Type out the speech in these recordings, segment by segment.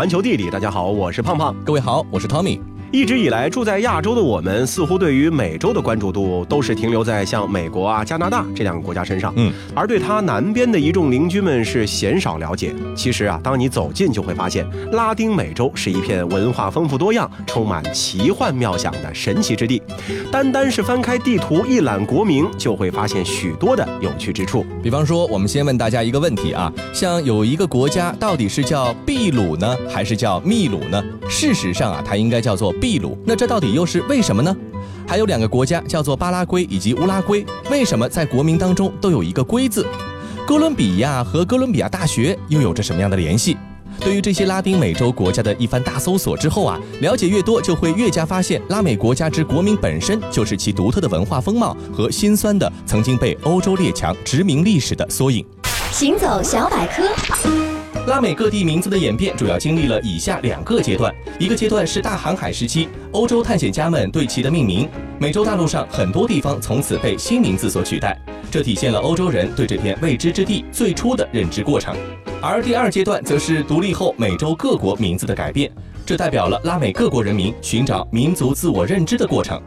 环球地理，大家好，我是胖胖。各位好，我是汤米。一直以来住在亚洲的我们，似乎对于美洲的关注度都是停留在像美国啊、加拿大这两个国家身上，嗯，而对它南边的一众邻居们是鲜少了解。其实啊，当你走近，就会发现拉丁美洲是一片文化丰富多样、充满奇幻妙想的神奇之地。单单是翻开地图一览国名，就会发现许多的有趣之处。比方说，我们先问大家一个问题啊，像有一个国家到底是叫秘鲁呢，还是叫秘鲁呢？事实上啊，它应该叫做秘鲁。那这到底又是为什么呢？还有两个国家叫做巴拉圭以及乌拉圭，为什么在国名当中都有一个“圭”字？哥伦比亚和哥伦比亚大学又有着什么样的联系？对于这些拉丁美洲国家的一番大搜索之后啊，了解越多，就会越加发现拉美国家之国民本身就是其独特的文化风貌和辛酸的曾经被欧洲列强殖民历史的缩影。行走小百科。拉美各地名字的演变主要经历了以下两个阶段：一个阶段是大航海时期，欧洲探险家们对其的命名，美洲大陆上很多地方从此被新名字所取代，这体现了欧洲人对这片未知之地最初的认知过程；而第二阶段则是独立后美洲各国名字的改变，这代表了拉美各国人民寻找民族自我认知的过程。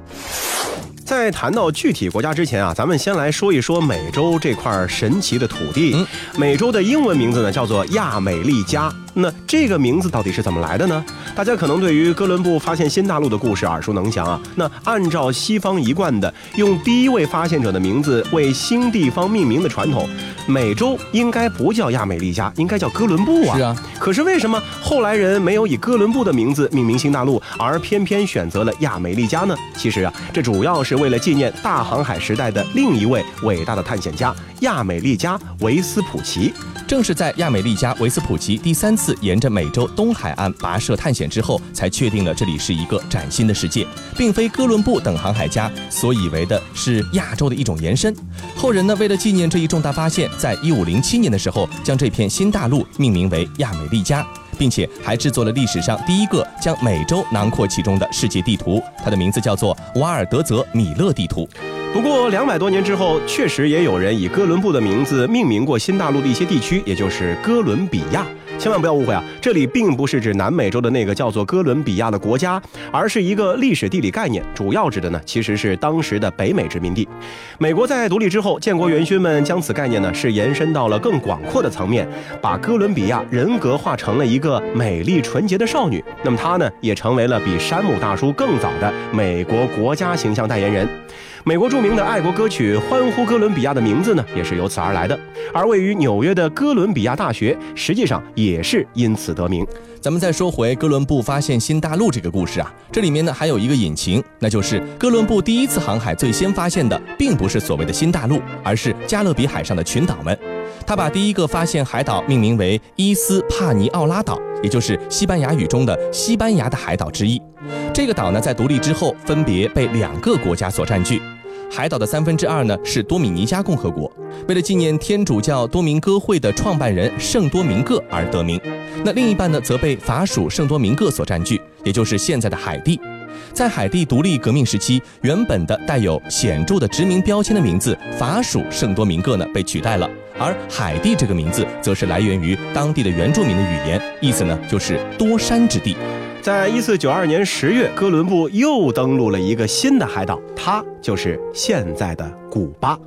在谈到具体国家之前啊，咱们先来说一说美洲这块神奇的土地。美洲的英文名字呢叫做亚美利加。那这个名字到底是怎么来的呢？大家可能对于哥伦布发现新大陆的故事耳熟能详啊。那按照西方一贯的用第一位发现者的名字为新地方命名的传统，美洲应该不叫亚美利加，应该叫哥伦布啊。是啊。可是为什么后来人没有以哥伦布的名字命名新大陆，而偏偏选择了亚美利加呢？其实啊，这主要是为了纪念大航海时代的另一位伟大的探险家亚美利加·维斯普奇。正是在亚美利加·维斯普奇第三次沿着美洲东海岸跋涉探险之后，才确定了这里是一个崭新的世界，并非哥伦布等航海家所以为的是亚洲的一种延伸。后人呢，为了纪念这一重大发现，在一五零七年的时候，将这片新大陆命名为亚美利加，并且还制作了历史上第一个将美洲囊括其中的世界地图，它的名字叫做瓦尔德泽米勒地图。不过两百多年之后，确实也有人以哥伦布的名字命名过新大陆的一些地区，也就是哥伦比亚。千万不要误会啊，这里并不是指南美洲的那个叫做哥伦比亚的国家，而是一个历史地理概念，主要指的呢其实是当时的北美殖民地。美国在独立之后，建国元勋们将此概念呢是延伸到了更广阔的层面，把哥伦比亚人格化成了一个美丽纯洁的少女。那么她呢也成为了比山姆大叔更早的美国国家形象代言人。美国著名的爱国歌曲《欢呼哥伦比亚》的名字呢，也是由此而来的。而位于纽约的哥伦比亚大学，实际上也是因此得名。咱们再说回哥伦布发现新大陆这个故事啊，这里面呢还有一个隐情，那就是哥伦布第一次航海最先发现的，并不是所谓的新大陆，而是加勒比海上的群岛们。他把第一个发现海岛命名为伊斯帕尼奥拉岛，也就是西班牙语中的西班牙的海岛之一。这个岛呢，在独立之后，分别被两个国家所占据。海岛的三分之二呢是多米尼加共和国，为了纪念天主教多明戈会的创办人圣多明各而得名。那另一半呢则被法属圣多明各所占据，也就是现在的海地。在海地独立革命时期，原本的带有显著的殖民标签的名字法属圣多明各呢被取代了，而海地这个名字则是来源于当地的原住民的语言，意思呢就是多山之地。在一四九二年十月，哥伦布又登陆了一个新的海岛，它就是现在的古巴。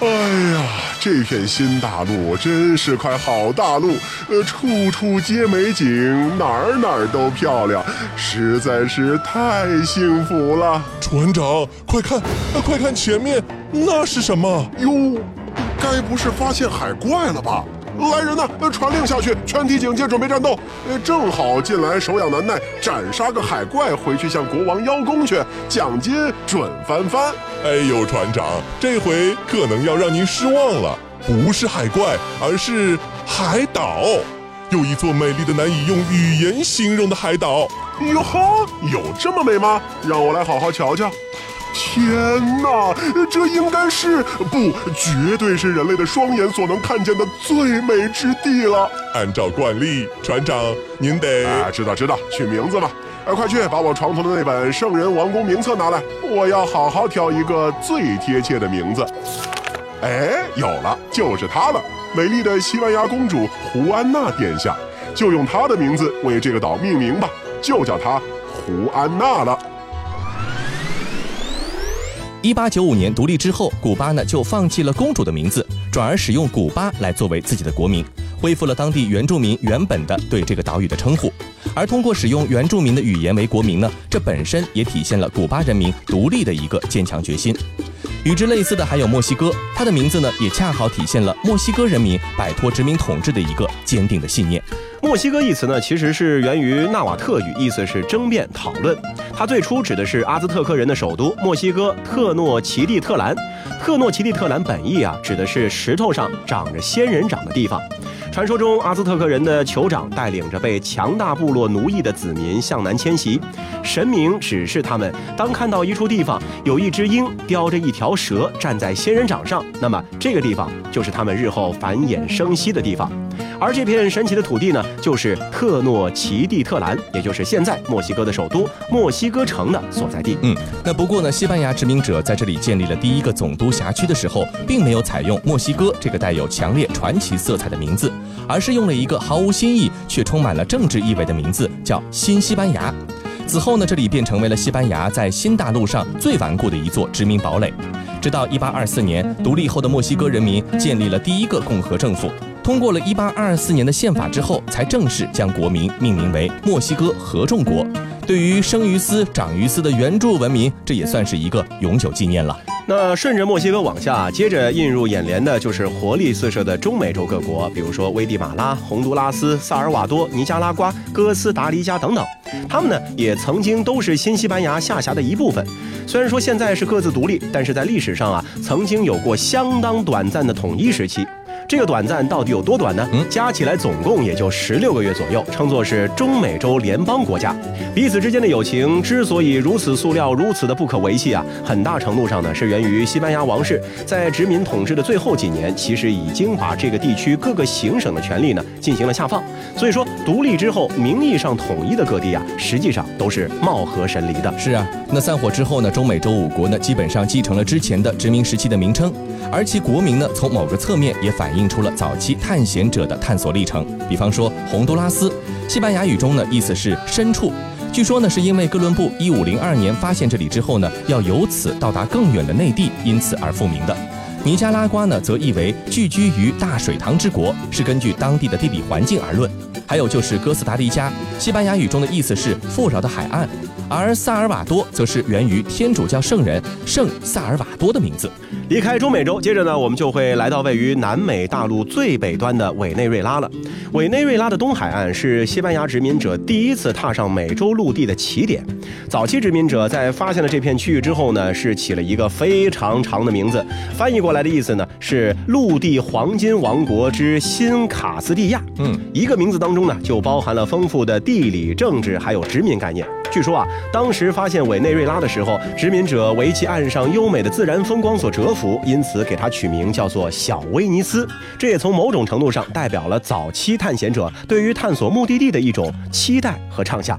哎呀，这片新大陆真是块好大陆，呃，处处皆美景，哪儿哪儿都漂亮，实在是太幸福了。船长，快看，快看前面，那是什么？哟，该不是发现海怪了吧？来人呐！传令下去，全体警戒，准备战斗。呃，正好近来手痒难耐，斩杀个海怪，回去向国王邀功去，奖金准翻番。哎呦，船长，这回可能要让您失望了，不是海怪，而是海岛，有一座美丽的难以用语言形容的海岛。哟呵，有这么美吗？让我来好好瞧瞧。天哪，这应该是不，绝对是人类的双眼所能看见的最美之地了。按照惯例，船长您得……啊，知道知道，取名字吧。哎，快去把我床头的那本《圣人王宫名册》拿来，我要好好挑一个最贴切的名字。哎，有了，就是它了，美丽的西班牙公主胡安娜殿下，就用她的名字为这个岛命名吧，就叫它胡安娜了。一八九五年独立之后，古巴呢就放弃了公主的名字，转而使用古巴来作为自己的国名，恢复了当地原住民原本的对这个岛屿的称呼。而通过使用原住民的语言为国名呢，这本身也体现了古巴人民独立的一个坚强决心。与之类似的还有墨西哥，它的名字呢也恰好体现了墨西哥人民摆脱殖民统治的一个坚定的信念。墨西哥一词呢，其实是源于纳瓦特语，意思是争辩、讨论。它最初指的是阿兹特克人的首都墨西哥特诺奇蒂特兰。特诺奇蒂特兰本意啊，指的是石头上长着仙人掌的地方。传说中，阿兹特克人的酋长带领着被强大部落奴役的子民向南迁徙，神明指示他们，当看到一处地方有一只鹰叼着一条蛇站在仙人掌上，那么这个地方就是他们日后繁衍生息的地方。而这片神奇的土地呢，就是特诺奇蒂特兰，也就是现在墨西哥的首都墨西哥城的所在地。嗯，那不过呢，西班牙殖民者在这里建立了第一个总督辖区的时候，并没有采用墨西哥这个带有强烈传奇色彩的名字，而是用了一个毫无新意却充满了政治意味的名字，叫新西班牙。此后呢，这里便成为了西班牙在新大陆上最顽固的一座殖民堡垒。直到1824年独立后的墨西哥人民建立了第一个共和政府。通过了1824年的宪法之后，才正式将国名命名为墨西哥合众国。对于生于斯、长于斯的原住文明，这也算是一个永久纪念了。那顺着墨西哥往下，接着映入眼帘的就是活力四射的中美洲各国，比如说危地马拉、洪都拉斯、萨尔瓦多、尼加拉瓜、哥斯达黎加等等。他们呢，也曾经都是新西班牙下辖的一部分。虽然说现在是各自独立，但是在历史上啊，曾经有过相当短暂的统一时期。这个短暂到底有多短呢？嗯，加起来总共也就十六个月左右，称作是中美洲联邦国家。彼此之间的友情之所以如此塑料、如此的不可维系啊，很大程度上呢是源于西班牙王室在殖民统治的最后几年，其实已经把这个地区各个行省的权力呢进行了下放。所以说，独立之后名义上统一的各地啊，实际上都是貌合神离的。是啊，那散伙之后呢，中美洲五国呢基本上继承了之前的殖民时期的名称，而其国名呢从某个侧面也反。映出了早期探险者的探索历程。比方说，洪都拉斯，西班牙语中呢意思是深处。据说呢是因为哥伦布一五零二年发现这里之后呢，要由此到达更远的内地，因此而复名的。尼加拉瓜呢则意为聚居于大水塘之国，是根据当地的地理环境而论。还有就是哥斯达黎加，西班牙语中的意思是富饶的海岸，而萨尔瓦多则是源于天主教圣人圣萨尔瓦多的名字。离开中美洲，接着呢，我们就会来到位于南美大陆最北端的委内瑞拉了。委内瑞拉的东海岸是西班牙殖民者第一次踏上美洲陆地的起点。早期殖民者在发现了这片区域之后呢，是起了一个非常长的名字，翻译过来的意思呢是“陆地黄金王国之新卡斯蒂亚”。嗯，一个名字当中呢就包含了丰富的地理、政治还有殖民概念。据说啊，当时发现委内瑞拉的时候，殖民者为其岸上优美的自然风光所折服，因此给它取名叫做小威尼斯。这也从某种程度上代表了早期探险者对于探索目的地的一种期待和畅想。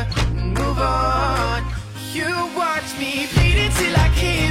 You watch me bleed until I can't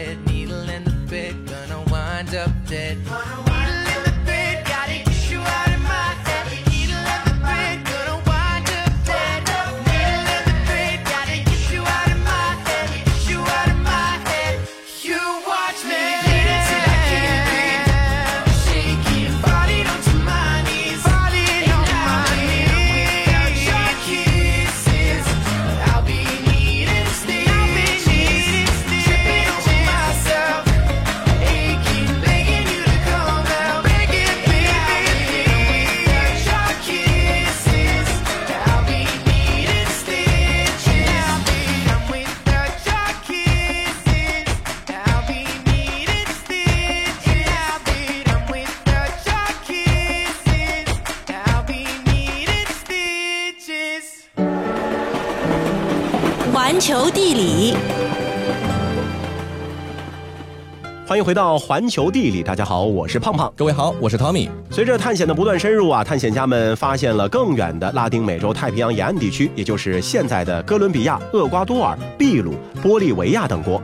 迎回到环球地理，大家好，我是胖胖。各位好，我是 Tommy。随着探险的不断深入啊，探险家们发现了更远的拉丁美洲太平洋沿岸地区，也就是现在的哥伦比亚、厄瓜多尔、秘鲁、玻利维亚等国。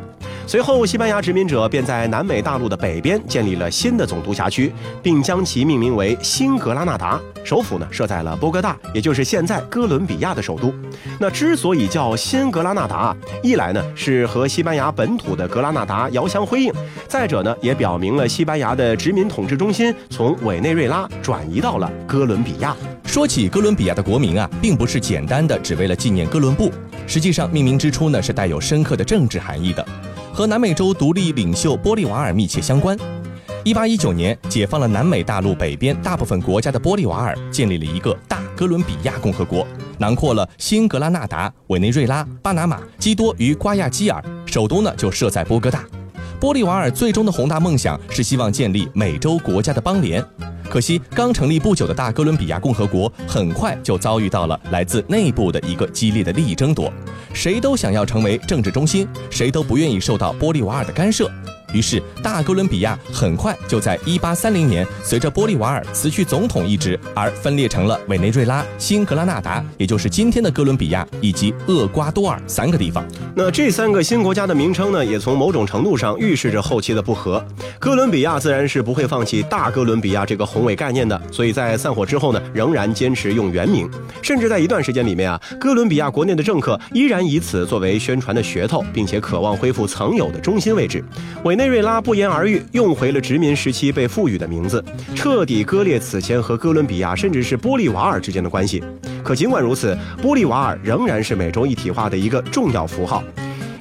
随后，西班牙殖民者便在南美大陆的北边建立了新的总督辖区，并将其命名为新格拉纳达，首府呢设在了波哥大，也就是现在哥伦比亚的首都。那之所以叫新格拉纳达，一来呢是和西班牙本土的格拉纳达遥相辉映，再者呢也表明了西班牙的殖民统治中心从委内瑞拉转移到了哥伦比亚。说起哥伦比亚的国名啊，并不是简单的只为了纪念哥伦布，实际上命名之初呢是带有深刻的政治含义的，和南美洲独立领袖玻利瓦尔密切相关。一八一九年，解放了南美大陆北边大部分国家的玻利瓦尔，建立了一个大哥伦比亚共和国，囊括了新格拉纳达、委内瑞拉、巴拿马、基多与瓜亚基尔，首都呢就设在波哥大。玻利瓦尔最终的宏大梦想是希望建立美洲国家的邦联，可惜刚成立不久的大哥伦比亚共和国很快就遭遇到了来自内部的一个激烈的利益争夺，谁都想要成为政治中心，谁都不愿意受到玻利瓦尔的干涉。于是，大哥伦比亚很快就在1830年随着玻利瓦尔辞去总统一职而分裂成了委内瑞拉、新格拉纳达，也就是今天的哥伦比亚以及厄瓜多尔三个地方。那这三个新国家的名称呢，也从某种程度上预示着后期的不和。哥伦比亚自然是不会放弃大哥伦比亚这个宏伟概念的，所以在散伙之后呢，仍然坚持用原名，甚至在一段时间里面啊，哥伦比亚国内的政客依然以此作为宣传的噱头，并且渴望恢复曾有的中心位置。委内瑞拉不言而喻，用回了殖民时期被赋予的名字，彻底割裂此前和哥伦比亚甚至是玻利瓦尔之间的关系。可尽管如此，玻利瓦尔仍然是美洲一体化的一个重要符号。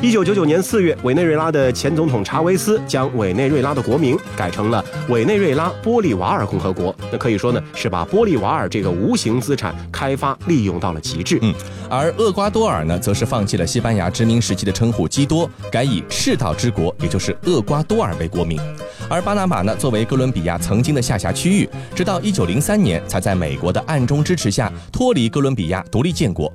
一九九九年四月，委内瑞拉的前总统查韦斯将委内瑞拉的国名改成了委内瑞拉玻利瓦尔共和国。那可以说呢，是把玻利瓦尔这个无形资产开发利用到了极致。嗯，而厄瓜多尔呢，则是放弃了西班牙殖民时期的称呼基多，改以赤道之国，也就是厄瓜多尔为国名。而巴拿马呢，作为哥伦比亚曾经的下辖区域，直到一九零三年才在美国的暗中支持下脱离哥伦比亚独立建国。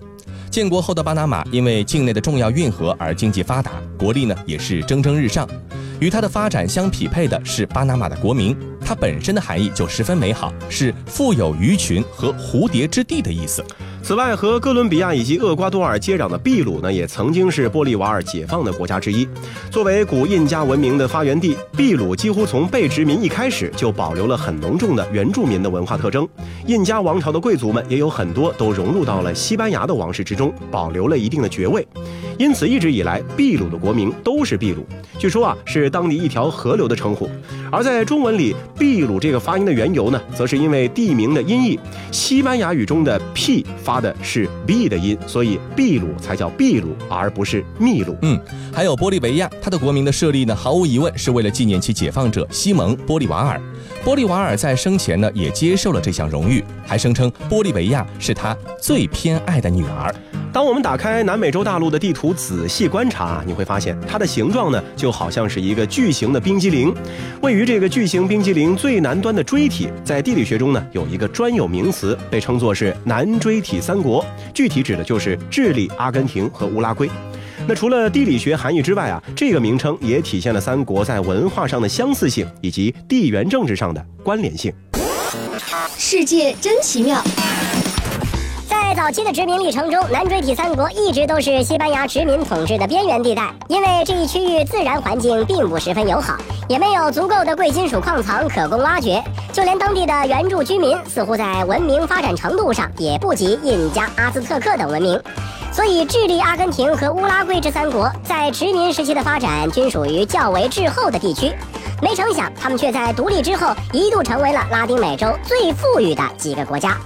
建国后的巴拿马因为境内的重要运河而经济发达，国力呢也是蒸蒸日上。与它的发展相匹配的是巴拿马的国名，它本身的含义就十分美好，是富有鱼群和蝴蝶之地的意思。此外，和哥伦比亚以及厄瓜多尔接壤的秘鲁呢，也曾经是玻利瓦尔解放的国家之一。作为古印加文明的发源地，秘鲁几乎从被殖民一开始就保留了很浓重的原住民的文化特征。印加王朝的贵族们也有很多都融入到了西班牙的王室之中，保留了一定的爵位。因此，一直以来，秘鲁的国名都是秘鲁。据说啊，是当地一条河流的称呼。而在中文里，秘鲁这个发音的缘由呢，则是因为地名的音译，西班牙语中的 p 发发的是 b 的音，所以秘鲁才叫秘鲁，而不是秘鲁。嗯，还有玻利维亚，它的国名的设立呢，毫无疑问是为了纪念其解放者西蒙·玻利瓦尔。玻利瓦尔在生前呢，也接受了这项荣誉，还声称玻利维亚是他最偏爱的女儿。当我们打开南美洲大陆的地图，仔细观察，你会发现它的形状呢，就好像是一个巨型的冰激凌。位于这个巨型冰激凌最南端的锥体，在地理学中呢，有一个专有名词，被称作是南锥体三国，具体指的就是智利、阿根廷和乌拉圭。那除了地理学含义之外啊，这个名称也体现了三国在文化上的相似性以及地缘政治上的关联性。世界真奇妙。在在早期的殖民历程中，南锥体三国一直都是西班牙殖民统治的边缘地带，因为这一区域自然环境并不十分友好，也没有足够的贵金属矿藏可供挖掘，就连当地的原住居民似乎在文明发展程度上也不及印加、阿兹特克等文明。所以，智利、阿根廷和乌拉圭这三国在殖民时期的发展均属于较为滞后的地区。没成想，他们却在独立之后一度成为了拉丁美洲最富裕的几个国家。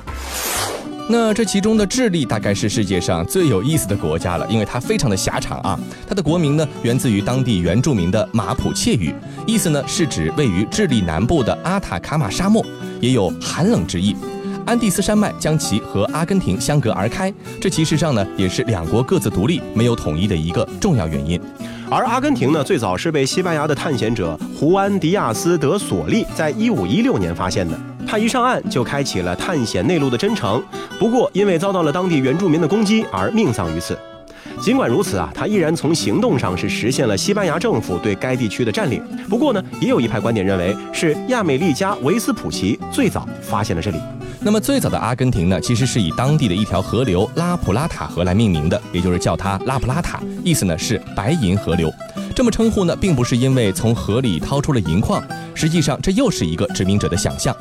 那这其中的智利大概是世界上最有意思的国家了，因为它非常的狭长啊。它的国名呢源自于当地原住民的马普切语，意思呢是指位于智利南部的阿塔卡马沙漠，也有寒冷之意。安第斯山脉将其和阿根廷相隔而开，这其实上呢也是两国各自独立、没有统一的一个重要原因。而阿根廷呢，最早是被西班牙的探险者胡安·迪亚斯·德索利在一五一六年发现的。他一上岸就开启了探险内陆的征程，不过因为遭到了当地原住民的攻击而命丧于此。尽管如此啊，他依然从行动上是实现了西班牙政府对该地区的占领。不过呢，也有一派观点认为是亚美利加·维斯普奇最早发现了这里。那么最早的阿根廷呢，其实是以当地的一条河流拉普拉塔河来命名的，也就是叫它拉普拉塔，意思呢是白银河流。这么称呼呢，并不是因为从河里掏出了银矿，实际上这又是一个殖民者的想象。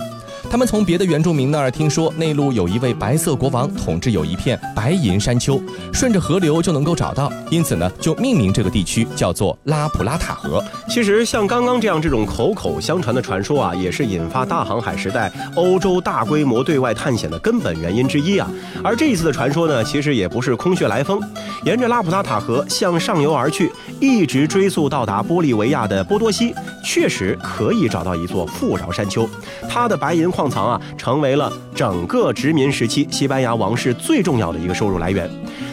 他们从别的原住民那儿听说内陆有一位白色国王统治有一片白银山丘，顺着河流就能够找到，因此呢就命名这个地区叫做拉普拉塔河。其实像刚刚这样这种口口相传的传说啊，也是引发大航海时代欧洲大规模对外探险的根本原因之一啊。而这一次的传说呢，其实也不是空穴来风，沿着拉普拉塔河向上游而去，一直追溯到达玻利维亚的波多西，确实可以找到一座富饶山丘，它的白银矿。藏啊，成为了整个殖民时期西班牙王室最重要的一个收入来源。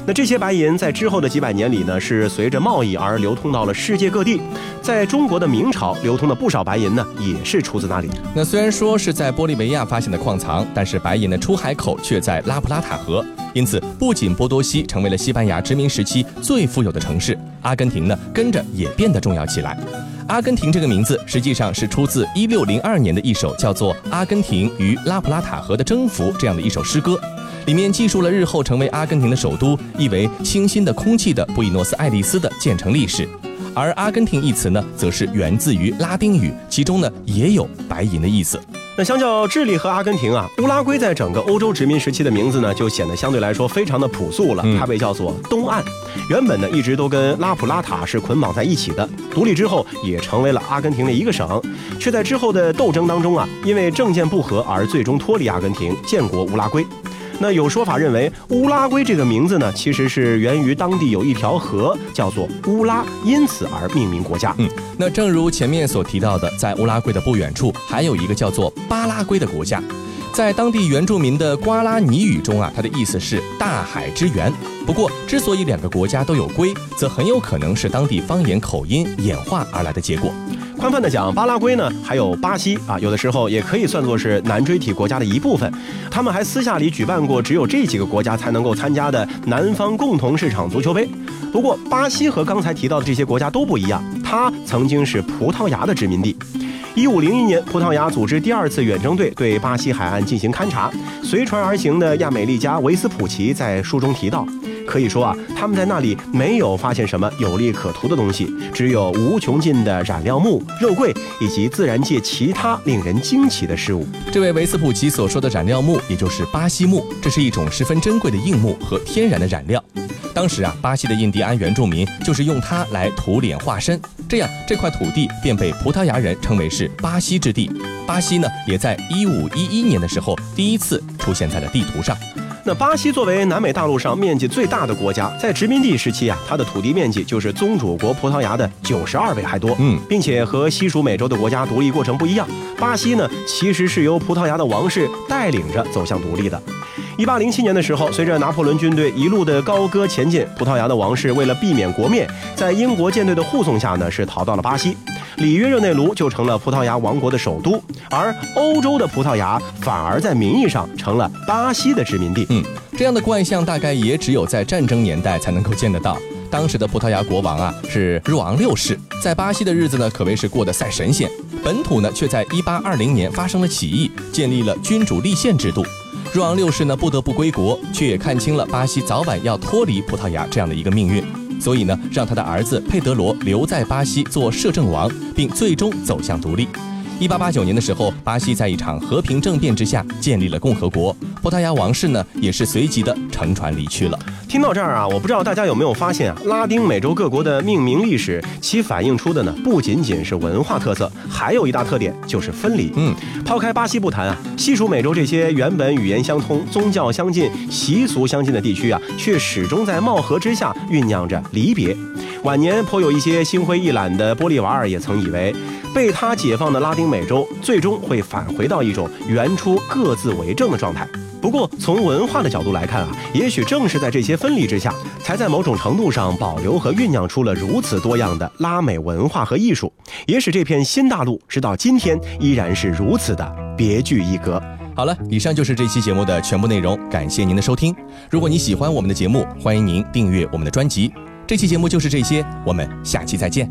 那这些白银在之后的几百年里呢，是随着贸易而流通到了世界各地。在中国的明朝流通的不少白银呢，也是出自那里。那虽然说是在玻利维亚发现的矿藏，但是白银的出海口却在拉普拉塔河。因此，不仅波多西成为了西班牙殖民时期最富有的城市，阿根廷呢，跟着也变得重要起来。阿根廷这个名字实际上是出自一六零二年的一首叫做《阿根廷与拉普拉塔河的征服》这样的一首诗歌，里面记述了日后成为阿根廷的首都、意为清新的空气的布宜诺斯艾利斯的建成历史。而阿根廷一词呢，则是源自于拉丁语，其中呢也有白银的意思。那相较智利和阿根廷啊，乌拉圭在整个欧洲殖民时期的名字呢，就显得相对来说非常的朴素了。它被叫做东岸，原本呢一直都跟拉普拉塔是捆绑在一起的。独立之后也成为了阿根廷的一个省，却在之后的斗争当中啊，因为政见不合而最终脱离阿根廷，建国乌拉圭。那有说法认为，乌拉圭这个名字呢，其实是源于当地有一条河叫做乌拉，因此而命名国家。嗯，那正如前面所提到的，在乌拉圭的不远处还有一个叫做巴拉圭的国家，在当地原住民的瓜拉尼语中啊，它的意思是大海之源。不过，之所以两个国家都有龟，则很有可能是当地方言口音演化而来的结果。宽泛的讲，巴拉圭呢，还有巴西啊，有的时候也可以算作是南锥体国家的一部分。他们还私下里举办过只有这几个国家才能够参加的南方共同市场足球杯。不过，巴西和刚才提到的这些国家都不一样，它曾经是葡萄牙的殖民地。一五零一年，葡萄牙组织第二次远征队对巴西海岸进行勘察，随船而行的亚美利加·维斯普奇在书中提到。可以说啊，他们在那里没有发现什么有利可图的东西，只有无穷尽的染料木、肉桂以及自然界其他令人惊奇的事物。这位维斯普奇所说的染料木，也就是巴西木，这是一种十分珍贵的硬木和天然的染料。当时啊，巴西的印第安原住民就是用它来涂脸化身，这样这块土地便被葡萄牙人称为是巴西之地。巴西呢，也在一五一一年的时候第一次出现在了地图上。那巴西作为南美大陆上面积最大的国家，在殖民地时期啊，它的土地面积就是宗主国葡萄牙的九十二倍还多。嗯，并且和西属美洲的国家独立过程不一样，巴西呢其实是由葡萄牙的王室带领着走向独立的。一八零七年的时候，随着拿破仑军队一路的高歌前进，葡萄牙的王室为了避免国灭，在英国舰队的护送下呢，是逃到了巴西。里约热内卢就成了葡萄牙王国的首都，而欧洲的葡萄牙反而在名义上成了巴西的殖民地。嗯，这样的怪象大概也只有在战争年代才能够见得到。当时的葡萄牙国王啊是若昂六世，在巴西的日子呢可谓是过得赛神仙，本土呢却在一八二零年发生了起义，建立了君主立宪制度。若昂六世呢不得不归国，却也看清了巴西早晚要脱离葡萄牙这样的一个命运，所以呢，让他的儿子佩德罗留在巴西做摄政王，并最终走向独立。一八八九年的时候，巴西在一场和平政变之下建立了共和国，葡萄牙王室呢也是随即的乘船离去了。听到这儿啊，我不知道大家有没有发现啊，拉丁美洲各国的命名历史，其反映出的呢不仅仅是文化特色，还有一大特点就是分离。嗯，抛开巴西不谈啊，西属美洲这些原本语言相通、宗教相近、习俗相近的地区啊，却始终在貌合之下酝酿着离别。晚年颇有一些心灰意懒的玻利瓦尔也曾以为。被他解放的拉丁美洲，最终会返回到一种原初各自为政的状态。不过，从文化的角度来看啊，也许正是在这些分离之下，才在某种程度上保留和酝酿出了如此多样的拉美文化和艺术，也使这片新大陆直到今天依然是如此的别具一格。好了，以上就是这期节目的全部内容，感谢您的收听。如果你喜欢我们的节目，欢迎您订阅我们的专辑。这期节目就是这些，我们下期再见。